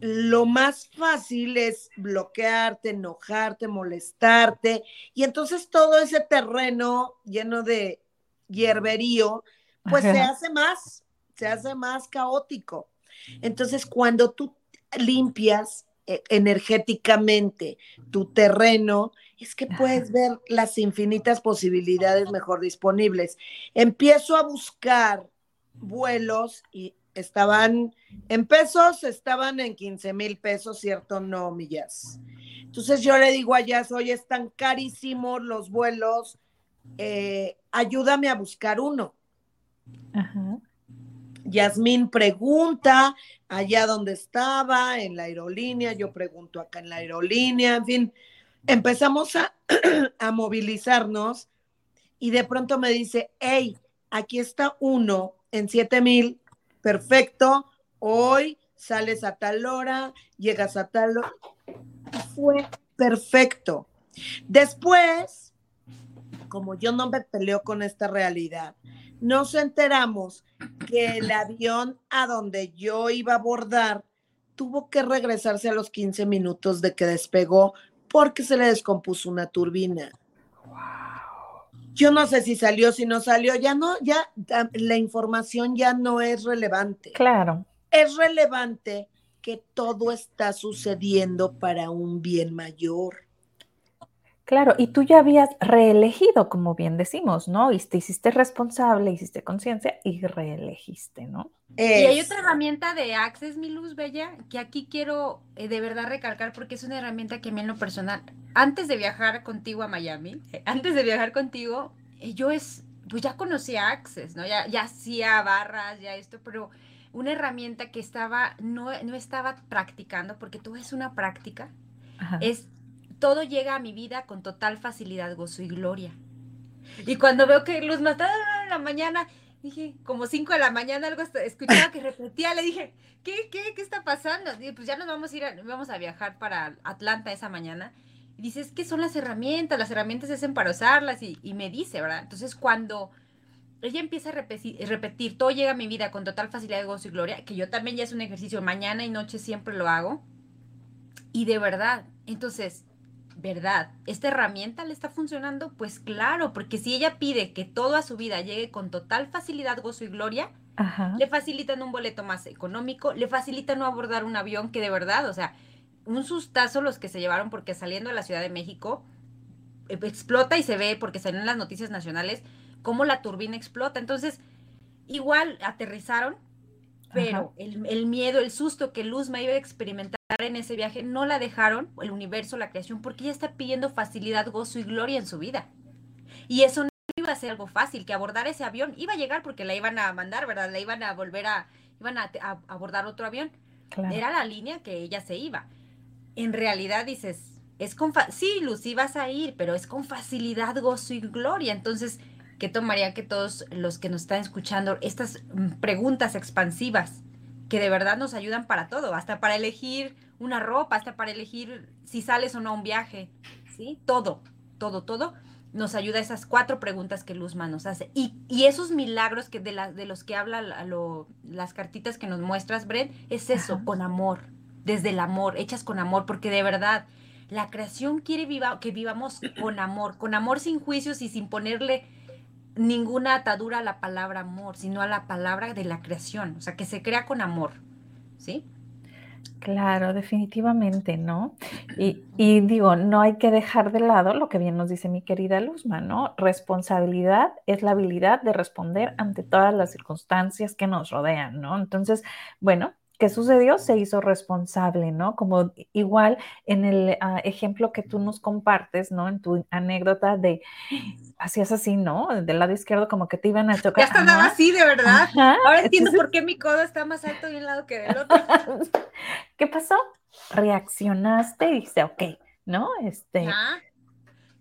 lo más fácil es bloquearte, enojarte, molestarte, y entonces todo ese terreno lleno de hierberío, pues se hace más, se hace más caótico. Entonces, cuando tú limpias eh, energéticamente tu terreno, es que puedes ver las infinitas posibilidades mejor disponibles. Empiezo a buscar vuelos y estaban en pesos, estaban en 15 mil pesos, ¿cierto? No, millas. Entonces yo le digo a Jazz, oye, están carísimos los vuelos, eh, ayúdame a buscar uno. Ajá. Yasmín pregunta allá donde estaba, en la aerolínea, yo pregunto acá en la aerolínea, en fin, empezamos a, a movilizarnos y de pronto me dice, hey, aquí está uno en 7 mil perfecto, hoy sales a tal hora, llegas a tal hora. Fue perfecto. Después, como yo no me peleo con esta realidad, nos enteramos que el avión a donde yo iba a abordar tuvo que regresarse a los 15 minutos de que despegó porque se le descompuso una turbina. Yo no sé si salió, si no salió, ya no, ya la información ya no es relevante. Claro. Es relevante que todo está sucediendo para un bien mayor. Claro, y tú ya habías reelegido, como bien decimos, ¿no? Y te hiciste responsable, hiciste conciencia y reelegiste, ¿no? Y hay otra herramienta de Access, mi luz bella, que aquí quiero eh, de verdad recalcar porque es una herramienta que a mí en lo personal, antes de viajar contigo a Miami, eh, antes de viajar contigo, eh, yo es, pues ya conocía Access, ¿no? Ya, ya hacía barras, ya esto, pero una herramienta que estaba, no, no estaba practicando, porque todo es una práctica, es todo llega a mi vida con total facilidad, gozo y gloria. Y cuando veo que Luz mataba en la mañana, dije, como 5 de la mañana, algo escuchaba que repetía, le dije, ¿qué, qué, qué está pasando? Y pues ya nos vamos a ir, vamos a viajar para Atlanta esa mañana. Y dices, ¿qué son las herramientas? Las herramientas se hacen para usarlas y, me dice, ¿verdad? Entonces cuando ella empieza a repetir, todo llega a mi vida con total facilidad, gozo y gloria, que yo también ya es un ejercicio, mañana y noche siempre lo hago. Y de verdad, entonces ¿verdad? ¿Esta herramienta le está funcionando? Pues claro, porque si ella pide que todo a su vida llegue con total facilidad, gozo y gloria, le facilitan un boleto más económico, le facilitan no abordar un avión que de verdad, o sea, un sustazo los que se llevaron porque saliendo de la Ciudad de México eh, explota y se ve porque salen en las noticias nacionales cómo la turbina explota. Entonces, igual aterrizaron, pero el, el, miedo, el susto que Luzma iba a experimentar en ese viaje, no la dejaron, el universo, la creación, porque ella está pidiendo facilidad, gozo y gloria en su vida. Y eso no iba a ser algo fácil, que abordar ese avión iba a llegar porque la iban a mandar, ¿verdad? La iban a volver a, iban a, abordar otro avión. Era la línea que ella se iba. En realidad dices, es con, sí, Lucy, vas a ir, pero es con facilidad, gozo y gloria. Entonces, ¿qué tomaría que todos los que nos están escuchando, estas preguntas expansivas, que de verdad nos ayudan para todo, hasta para elegir una ropa, hasta para elegir si sales o no a un viaje, ¿sí? Todo, todo, todo nos ayuda esas cuatro preguntas que Luzma nos hace. Y, esos milagros que de, la, de los que habla las cartitas que nos muestras, Brent, es eso, con amor, desde el amor, hechas con amor, porque de verdad, la creación quiere viva, que vivamos con amor, con amor sin juicios y sin ponerle ninguna atadura a la palabra amor, sino a la palabra de la creación, o sea, que se crea con amor, ¿sí? Claro, definitivamente, ¿no? Y, y, digo, no hay que dejar de lado lo que bien nos dice mi querida Luzma, ¿no? Responsabilidad es la habilidad de responder ante todas las circunstancias que nos rodean, ¿no? Entonces, bueno, ¿qué sucedió? Se hizo responsable, ¿no? Como igual en el ah, ejemplo que tú nos compartes, ¿no? En tu anécdota de hacías así, ¿no? Del lado izquierdo como que te iban a chocar. Ya estaba así, de verdad. Ahora entiendo por qué mi codo está más alto de un lado que del otro. ¿Qué pasó? Reaccionaste y dijiste, ok, ¿no? Este,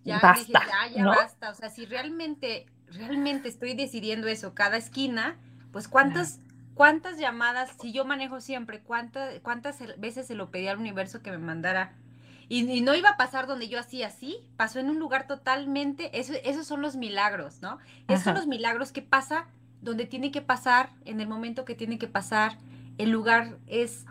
ya, basta, ya, ya basta. O sea, si realmente, realmente estoy decidiendo eso, cada esquina, pues cuántas, cuántas llamadas, si yo manejo siempre, cuántas, cuántas veces se lo pedí al universo que me mandara y, no iba a pasar donde yo hacía así, pasó en un lugar totalmente, eso, esos son los milagros, ¿no? Esos son los milagros que pasa donde tiene que pasar, en el momento que tiene que pasar. El lugar es,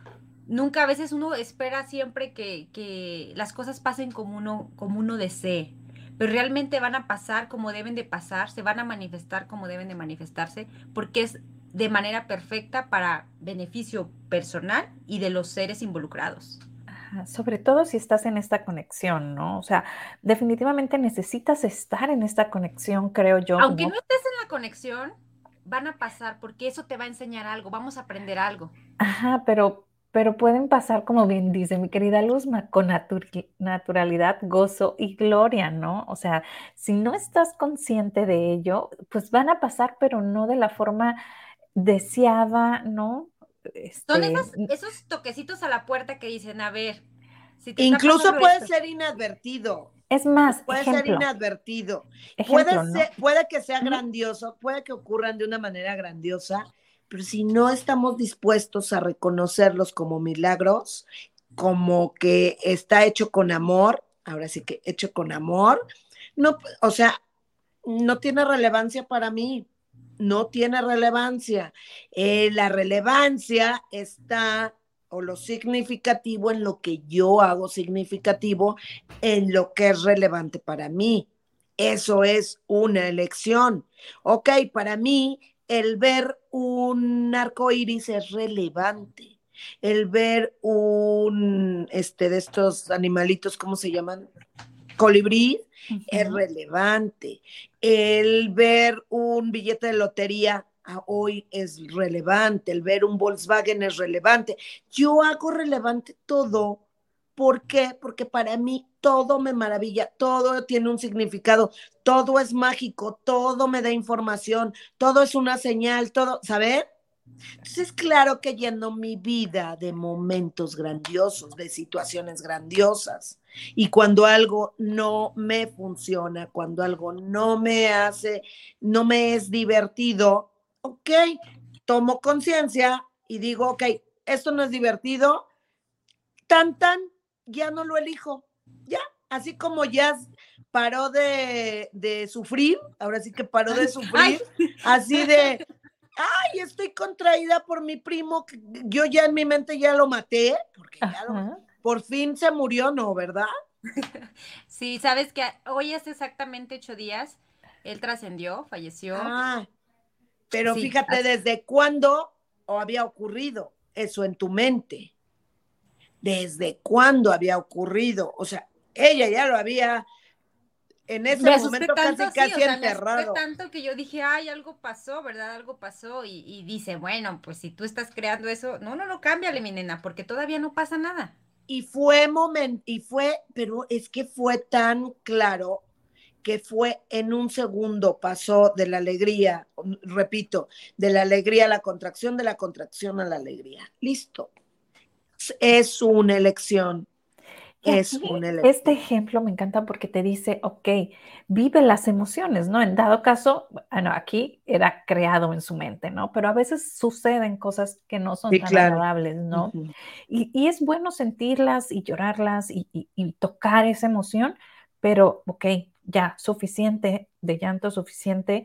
nunca a veces uno espera siempre que, que las cosas pasen como uno, como uno desee, pero realmente van a pasar como deben de pasar, se van a manifestar como deben de manifestarse, porque es de manera perfecta para beneficio personal y de los seres involucrados sobre todo si estás en esta conexión, ¿no? O sea, definitivamente necesitas estar en esta conexión, creo yo. Aunque no estés en la conexión, van a pasar porque eso te va a enseñar algo, vamos a aprender algo. Ajá, pero, pero pueden pasar, como bien dice mi querida Luzma, con naturalidad, gozo y gloria, ¿no? O sea, si no estás consciente de ello, pues van a pasar, pero no de la forma deseada, ¿no? Son este, esos, toquecitos a la puerta que dicen, a ver. Incluso puede ser inadvertido. Es más, puede ser inadvertido. puede, puede que sea grandioso, puede que ocurran de una manera grandiosa, pero si no estamos dispuestos a reconocerlos como milagros, como que está hecho con amor, ahora sí que hecho con amor, no, o sea, no tiene relevancia para mí no tiene relevancia. Eh, la relevancia está o lo significativo en lo que yo hago significativo, en lo que es relevante para mí. Eso es una elección. Ok, para mí el ver un arco iris es relevante. El ver un, este, de estos animalitos, ¿cómo se llaman? colibrí es relevante. El ver un billete de lotería hoy es relevante. El ver un Volkswagen es relevante. Yo hago relevante todo. ¿Por qué? Porque para mí todo me maravilla, todo tiene un significado, todo es mágico, todo me da información, todo es una señal, todo, ¿saben? Entonces, claro que lleno mi vida de momentos grandiosos, de situaciones grandiosas. Y cuando algo no me funciona, cuando algo no me hace, no me es divertido, ok, tomo conciencia y digo, ok, esto no es divertido, tan, tan, ya no lo elijo, ya, así como ya paró de, de sufrir, ahora sí que paró de sufrir, así de, ay, estoy contraída por mi primo, yo ya en mi mente ya lo maté, porque ya lo, por fin se murió, ¿no? ¿Verdad? Sí, sabes que hoy hace exactamente ocho días, él trascendió, falleció. Ah, pero Sí, fíjate, así- ¿desde cuándo había ocurrido eso en tu mente? ¿Desde cuándo había ocurrido? O sea, ella ya lo había en ese Me momento tanto, casi sí, casi o sea, me asusté enterrado. tanto que yo dije, ay, algo pasó, ¿verdad? Algo pasó. Y, y dice, bueno, pues si tú estás creando eso, no, no, no, cámbiale, mi nena, porque todavía no pasa nada. Y fue momento, y fue, pero es que fue tan claro que fue en un segundo, pasó de la alegría, repito, de la alegría a la contracción, de la contracción a la alegría. Listo. Es una elección. Es elección. este ejemplo me encanta porque te dice, ok, vive las emociones, ¿no? En dado caso, bueno, aquí era creado en su mente, ¿no? Pero a veces suceden cosas que no son Sí, tan claro. agradables, ¿no? Y, y es bueno sentirlas y llorarlas y, y- y tocar esa emoción, pero, ok, ya, suficiente de llanto, suficiente,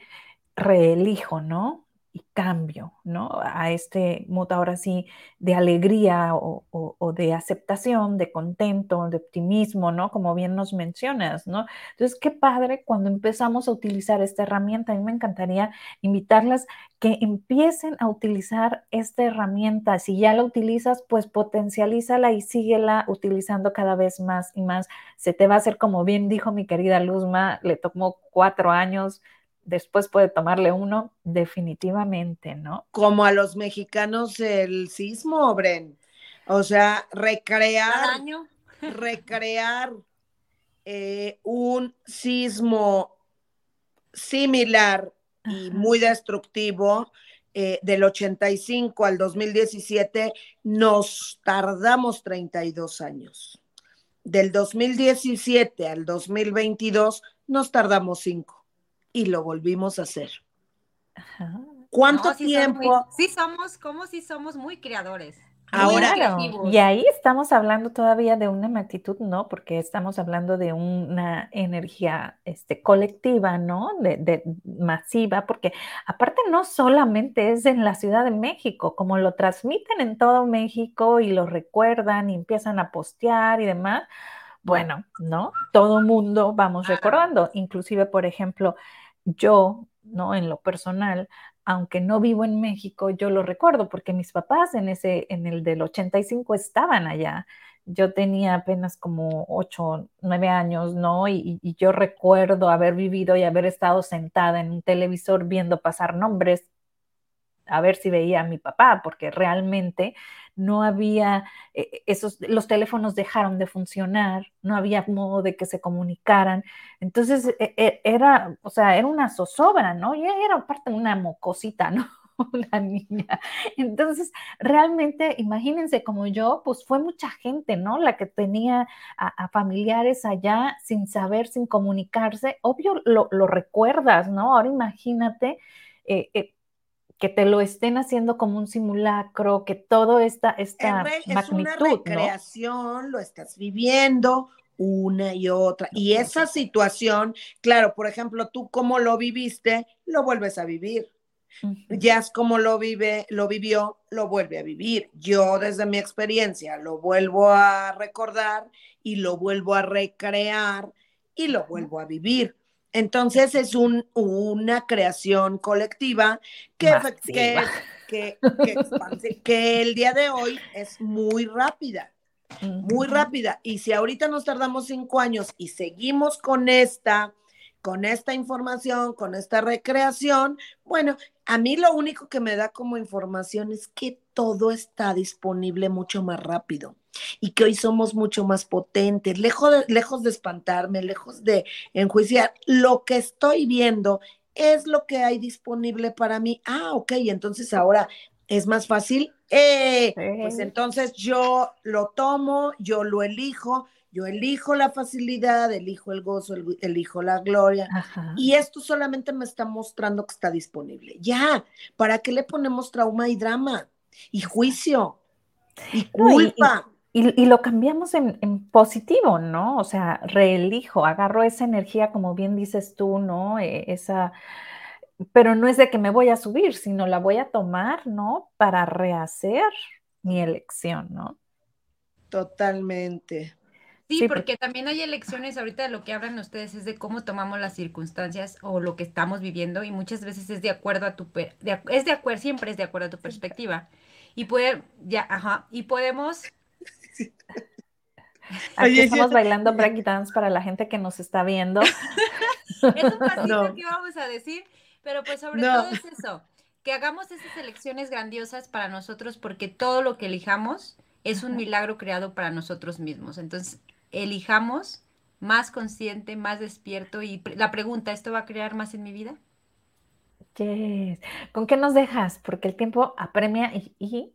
reelijo, ¿no? Cambio, ¿no? A este modo ahora sí de alegría o- o de aceptación, de contento, de optimismo, ¿no? Como bien nos mencionas, ¿no? Entonces, qué padre cuando empezamos a utilizar esta herramienta. A mí me encantaría invitarlas que empiecen a utilizar esta herramienta. Si ya la utilizas, pues potencialízala y síguela utilizando cada vez más y más. Se te va a hacer, como bien dijo mi querida Luzma, le tomó cuatro años, después puede tomarle uno, definitivamente, ¿no? Como a los mexicanos el sismo, Bren. O sea, recrear, año. recrear eh, un sismo similar y muy destructivo eh, del 85 al 2017, nos tardamos 32 años. Del 2017 al 2022 nos tardamos 5 y lo volvimos a hacer. Ajá. ¿Cuánto No, sí son muy- tiempo? sí somos, como si somos muy creadores. Ahora- muy Claro, creativos. y ahí estamos hablando todavía de una actitud, ¿no? Porque estamos hablando de una energía este, colectiva, ¿no? De, de- masiva, porque aparte no solamente es en la Ciudad de México, como lo transmiten en todo México y lo recuerdan y empiezan a postear y demás, bueno, ¿no? Todo mundo vamos recordando, inclusive, por ejemplo, yo, ¿no? En lo personal, aunque no vivo en México, yo lo recuerdo porque mis papás en ese, en el del 85 estaban allá. Yo tenía apenas como 8, 9 años, ¿no? Y, y yo recuerdo haber vivido y haber estado sentada en un televisor viendo pasar nombres a ver si veía a mi papá, porque realmente no había, eh, esos, los teléfonos dejaron de funcionar, no había modo de que se comunicaran. Entonces, e- e- era, o sea, era una zozobra, ¿no? Y era aparte una mocosita, ¿no? Una niña. Entonces, realmente, imagínense como yo, pues fue mucha gente, ¿no? La que tenía a, a familiares allá sin saber, sin comunicarse. Obvio, lo, lo recuerdas, ¿no? Ahora imagínate. eh, eh, que te lo estén haciendo como un simulacro, que todo esta, esta Es, es una recreación, lo estás viviendo una y otra. Y esa situación, claro, por ejemplo, tú como lo viviste, lo vuelves a vivir. Ujú. Jazz como lo vive, lo vivió, lo vuelve a vivir. Yo desde mi experiencia lo vuelvo a recordar y lo vuelvo a recrear y lo vuelvo a vivir. Entonces es un, una creación colectiva que, que, que, que expanse- que el día de hoy es muy rápida muy rápida. Y si ahorita nos tardamos cinco años y seguimos con esta, con esta información, con esta recreación, bueno, a mí lo único que me da como información es que todo está disponible mucho más rápido y que hoy somos mucho más potentes, lejos de, lejos de espantarme, lejos de enjuiciar, lo que estoy viendo es lo que hay disponible para mí. Ah, ok, entonces ahora es más fácil. Eh, pues entonces yo lo tomo, yo lo elijo, yo elijo la facilidad, elijo el gozo, el- elijo la gloria. Ajá. Y esto solamente me está mostrando que está disponible. Ya, ¿para qué le ponemos trauma y drama? Y juicio, y No, y- culpa. Y, y lo cambiamos en, en positivo, ¿no? O sea, reelijo, agarro esa energía, como bien dices tú, ¿no? Eh, esa, pero no es de que me voy a subir, sino la voy a tomar, ¿no? Para rehacer mi elección, ¿no? Totalmente. Sí, porque también hay elecciones, ahorita de lo que hablan ustedes es de cómo tomamos las circunstancias o lo que estamos viviendo y muchas veces es de acuerdo a tu, es de acuerdo, siempre es de acuerdo a tu perspectiva. Y puede, ya, ajá, y podemos... Aquí estamos bailando breakdance para la gente que nos está viendo. es un pasito que vamos a decir, pero pues sobre todo es eso, que hagamos esas elecciones grandiosas para nosotros porque todo lo que elijamos es un milagro creado para nosotros mismos. Entonces, elijamos más consciente, más despierto y la pregunta, ¿esto va a crear más en mi vida? Yes. ¿Con qué nos dejas? Porque el tiempo apremia y,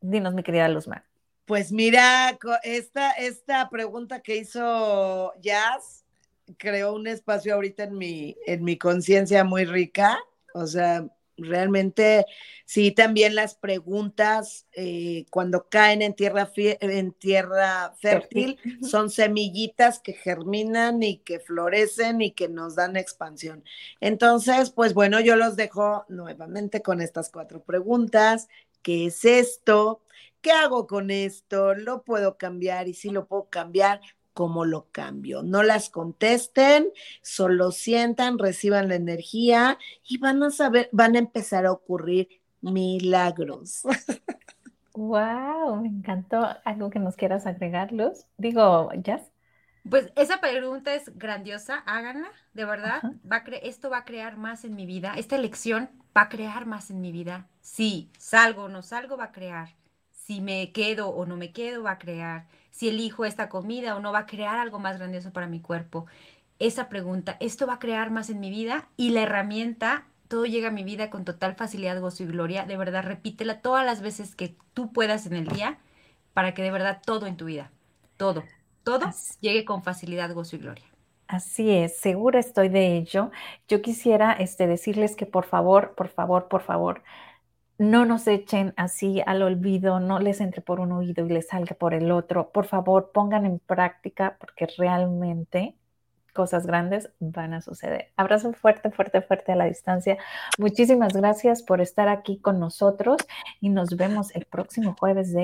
dinos, mi querida Luzma. Pues mira, esta, esta pregunta que hizo Jazz creó un espacio ahorita en mi, en mi conciencia muy rica. O sea, realmente sí, también las preguntas eh, cuando caen en tierra, en tierra fértil son semillitas que germinan y que florecen y que nos dan expansión. Entonces, pues bueno, yo los dejo nuevamente con estas cuatro preguntas. ¿Qué es esto? ¿Qué hago con esto? ¿Lo puedo cambiar? Y si lo puedo cambiar, cómo lo cambio. No las contesten, solo sientan, reciban la energía y van a saber, van a empezar a ocurrir milagros. Wow, me encantó. ¿Algo que nos quieras agregar, Luz? Digo, Jazz. Pues esa pregunta es grandiosa, háganla, de verdad. Va a esto va a crear más en mi vida. Esta elección va a crear más en mi vida. Si salgo o no salgo, va a crear. Si me quedo o no me quedo, va a crear si elijo esta comida o no va a crear algo más grandioso para mi cuerpo. Esa pregunta, ¿esto va a crear más en mi vida? Y la herramienta, todo llega a mi vida con total facilidad, gozo y gloria. De verdad, repítela todas las veces que tú puedas en el día para que de verdad todo en tu vida, todo, todo llegue con facilidad, gozo y gloria. Así es, segura estoy de ello. Yo quisiera este, decirles que por favor, por favor, por favor, no nos echen así al olvido, no les entre por un oído y les salga por el otro. Por favor, pongan en práctica porque realmente cosas grandes van a suceder. Abrazo fuerte, fuerte, fuerte a la distancia. Muchísimas gracias por estar aquí con nosotros y nos vemos el próximo jueves de